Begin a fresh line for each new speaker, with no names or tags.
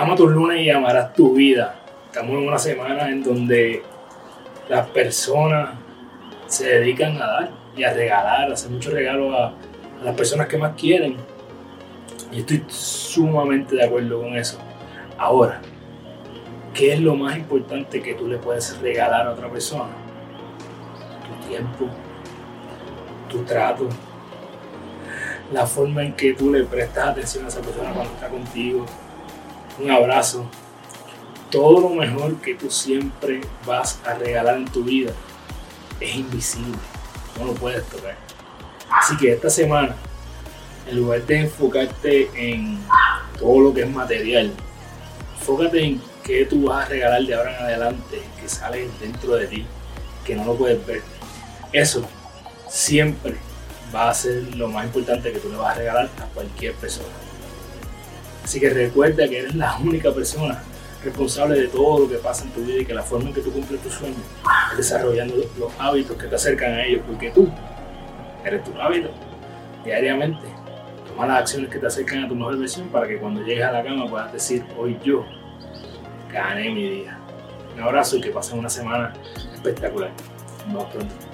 Ama tus lunes y amarás tu vida. Estamos en una semana en donde las personas se dedican a dar y a regalar, a hacer muchos regalos a, las personas que más quieren. Y estoy sumamente de acuerdo con eso. Ahora, ¿qué es lo más importante que tú le puedes regalar a otra persona? Tu tiempo, tu trato, la forma en que tú le prestas atención a esa persona cuando está contigo, un abrazo, todo lo mejor que tú siempre vas a regalar en tu vida es invisible, no lo puedes tocar. Así que esta semana, en lugar de enfocarte en todo lo que es material, enfócate en qué tú vas a regalar de ahora en adelante, que sale dentro de ti, que no lo puedes ver. Eso siempre va a ser lo más importante que tú le vas a regalar a cualquier persona. Así que recuerda que eres la única persona responsable de todo lo que pasa en tu vida y que la forma en que tú cumples tus sueños es desarrollando los hábitos que te acercan a ellos, porque tú eres tu hábito diariamente. Toma las acciones que te acercan a tu mejor versión para que cuando llegues a la cama puedas decir, hoy yo gané mi día. Un abrazo y que pasen una semana espectacular. Nos vemos pronto.